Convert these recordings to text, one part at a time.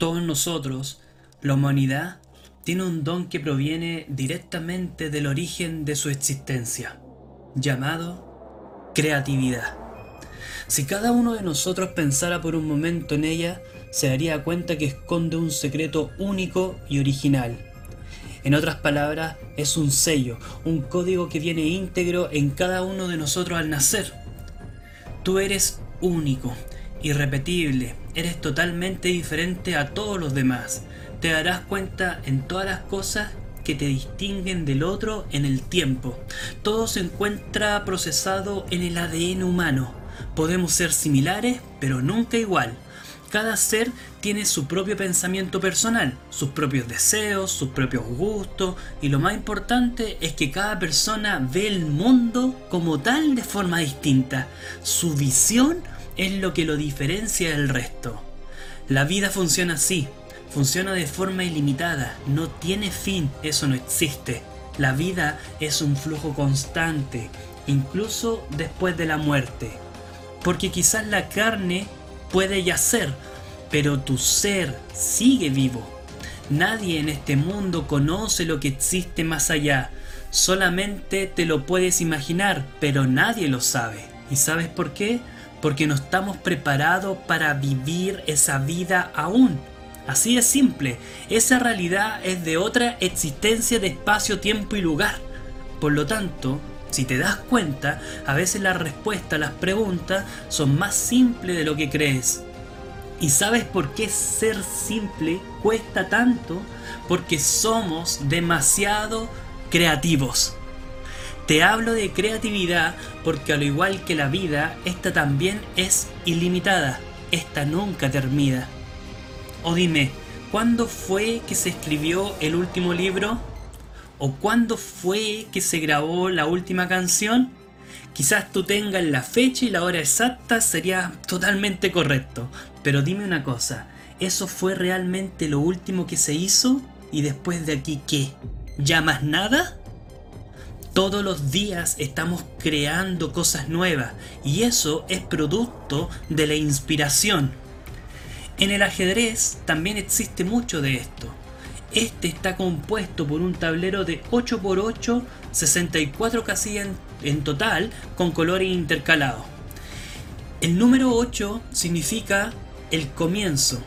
Todos nosotros, la humanidad, tiene un don que proviene directamente del origen de su existencia, llamado creatividad. Si cada uno de nosotros pensara por un momento en ella, se daría cuenta que esconde un secreto único y original. En otras palabras, es un sello, un código que viene íntegro en cada uno de nosotros al nacer. Tú eres único, irrepetible, eres totalmente diferente a todos los demás. Te darás cuenta en todas las cosas que te distinguen del otro en el tiempo. Todo se encuentra procesado en el ADN humano. Podemos ser similares, pero nunca igual. Cada ser tiene su propio pensamiento personal, sus propios deseos, sus propios gustos y lo más importante es que cada persona ve el mundo como tal de forma distinta. Su visión es lo que lo diferencia del resto. La vida funciona así, funciona de forma ilimitada, no tiene fin, eso no existe. La vida es un flujo constante, incluso después de la muerte porque quizás la carne puede yacer, pero tu ser sigue vivo. Nadie en este mundo conoce lo que existe más allá, solamente te lo puedes imaginar, pero nadie lo sabe. ¿Y sabes por qué? Porque no estamos preparados para vivir esa vida aún. Así de simple, esa realidad es de otra existencia de espacio, tiempo y lugar. Por lo tanto, si te das cuenta, a veces la respuesta a las preguntas son más simples de lo que crees. ¿Y sabes por qué ser simple cuesta tanto? Porque somos demasiado creativos. Te hablo de creatividad porque al igual que la vida, esta también es ilimitada. Esta nunca termina. O dime, ¿cuándo fue que se escribió el último libro? o cuándo fue que se grabó la última canción, quizás tú tengas la fecha y la hora exacta, sería totalmente correcto. Pero dime una cosa, ¿eso fue realmente lo último que se hizo? ¿Y después de aquí qué? ¿Ya más nada? Todos los días estamos creando cosas nuevas y eso es producto de la inspiración. En el ajedrez también existe mucho de esto. Este está compuesto por un tablero de 8x8, 64 casillas en, total, con colores intercalados. El número 8 significa el comienzo.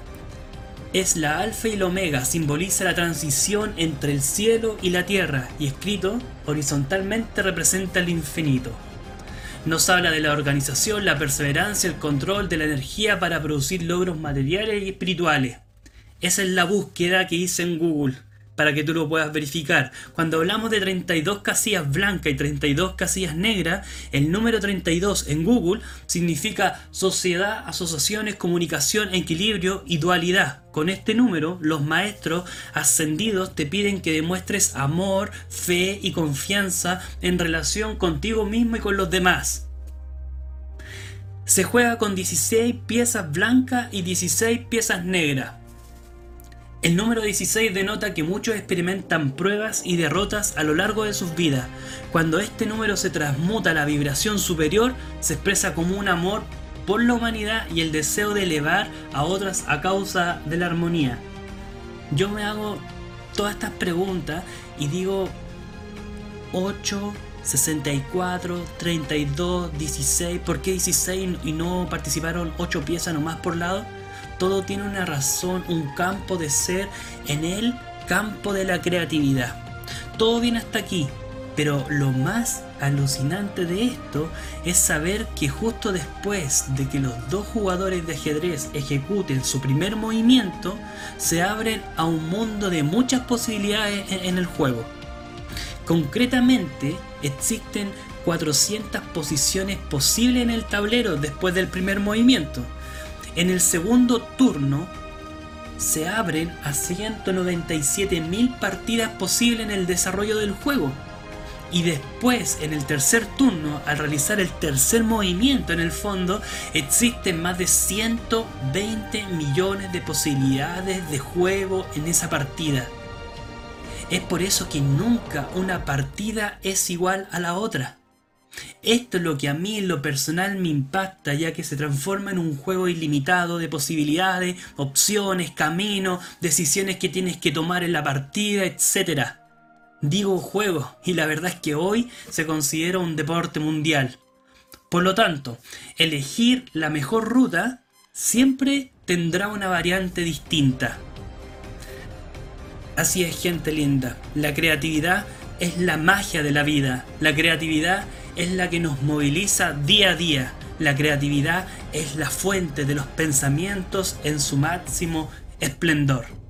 Es la alfa y la omega, simboliza la transición entre el cielo y la tierra, y escrito horizontalmente representa el infinito. Nos habla de la organización, la perseverancia, el control de la energía para producir logros materiales y espirituales. Esa es la búsqueda que hice en Google para que tú lo puedas verificar. Cuando hablamos de 32 casillas blancas y 32 casillas negras, el número 32 en Google significa sociedad, asociaciones, comunicación, equilibrio y dualidad. Con este número, los maestros ascendidos te piden que demuestres amor, fe y confianza en relación contigo mismo y con los demás. Se juega con 16 piezas blancas y 16 piezas negras. El número 16 denota que muchos experimentan pruebas y derrotas a lo largo de sus vidas. Cuando este número se transmuta a la vibración superior, se expresa como un amor por la humanidad y el deseo de elevar a otras a causa de la armonía. Yo me hago todas estas preguntas y digo 8, 64, 32, 16, ¿por qué 16 y no participaron 8 piezas nomás por lado? Todo tiene una razón, un campo de ser en el campo de la creatividad. Todo viene hasta aquí, pero lo más alucinante de esto es saber que justo después de que los dos jugadores de ajedrez ejecuten su primer movimiento, se abren a un mundo de muchas posibilidades en el juego. Concretamente, existen 400 posiciones posibles en el tablero después del primer movimiento. En el segundo turno se abren a 197.000 partidas posibles en el desarrollo del juego. Y después, en el tercer turno, al realizar el tercer movimiento en el fondo, existen más de 120 millones de posibilidades de juego en esa partida. Es por eso que nunca una partida es igual a la otra. Esto es lo que a mí en lo personal me impacta, ya que se transforma en un juego ilimitado de posibilidades, opciones, caminos, decisiones que tienes que tomar en la partida, etc. Digo juego, y la verdad es que hoy se considera un deporte mundial. Por lo tanto, elegir la mejor ruta siempre tendrá una variante distinta. Así es, gente linda, la creatividad es la magia de la vida, la creatividad es la que nos moviliza día a día. La creatividad es la fuente de los pensamientos en su máximo esplendor.